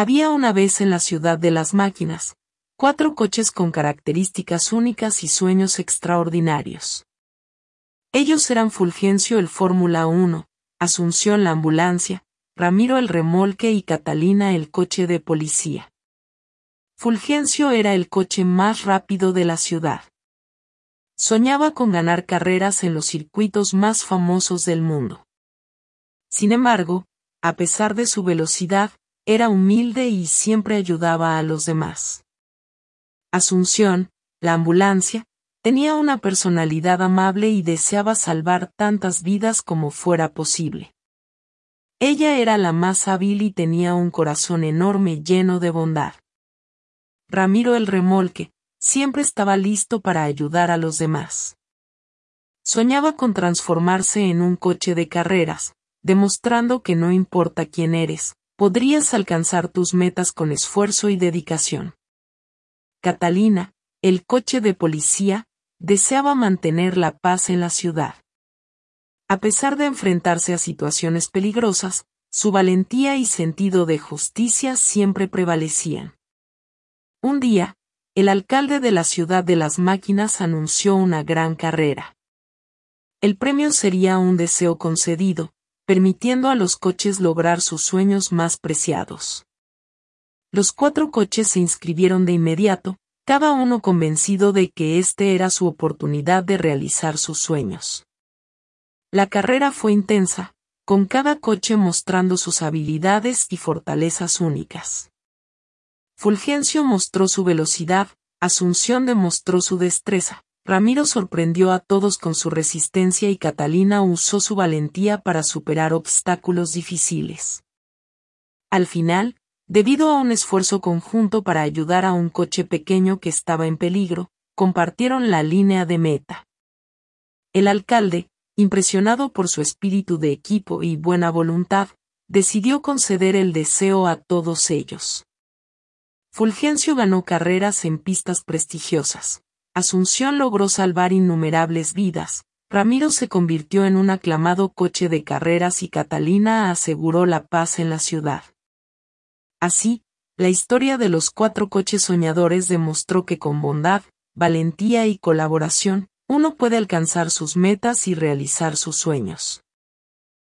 Había una vez en la ciudad de las máquinas, cuatro coches con características únicas y sueños extraordinarios. Ellos eran Fulgencio el Fórmula 1, Asunción la ambulancia, Ramiro el remolque y Catalina el coche de policía. Fulgencio era el coche más rápido de la ciudad. Soñaba con ganar carreras en los circuitos más famosos del mundo. Sin embargo, a pesar de su velocidad, era humilde y siempre ayudaba a los demás. Asunción, la ambulancia, tenía una personalidad amable y deseaba salvar tantas vidas como fuera posible. Ella era la más hábil y tenía un corazón enorme lleno de bondad. Ramiro el remolque, siempre estaba listo para ayudar a los demás. Soñaba con transformarse en un coche de carreras, demostrando que no importa quién eres, podrías alcanzar tus metas con esfuerzo y dedicación. Catalina, el coche de policía, deseaba mantener la paz en la ciudad. A pesar de enfrentarse a situaciones peligrosas, su valentía y sentido de justicia siempre prevalecían. Un día, el alcalde de la ciudad de las máquinas anunció una gran carrera. El premio sería un deseo concedido, permitiendo a los coches lograr sus sueños más preciados. Los cuatro coches se inscribieron de inmediato, cada uno convencido de que este era su oportunidad de realizar sus sueños. La carrera fue intensa, con cada coche mostrando sus habilidades y fortalezas únicas. Fulgencio mostró su velocidad, Asunción demostró su destreza, Ramiro sorprendió a todos con su resistencia y Catalina usó su valentía para superar obstáculos difíciles. Al final, debido a un esfuerzo conjunto para ayudar a un coche pequeño que estaba en peligro, compartieron la línea de meta. El alcalde, impresionado por su espíritu de equipo y buena voluntad, decidió conceder el deseo a todos ellos. Fulgencio ganó carreras en pistas prestigiosas. Asunción logró salvar innumerables vidas, Ramiro se convirtió en un aclamado coche de carreras y Catalina aseguró la paz en la ciudad. Así, la historia de los cuatro coches soñadores demostró que con bondad, valentía y colaboración, uno puede alcanzar sus metas y realizar sus sueños.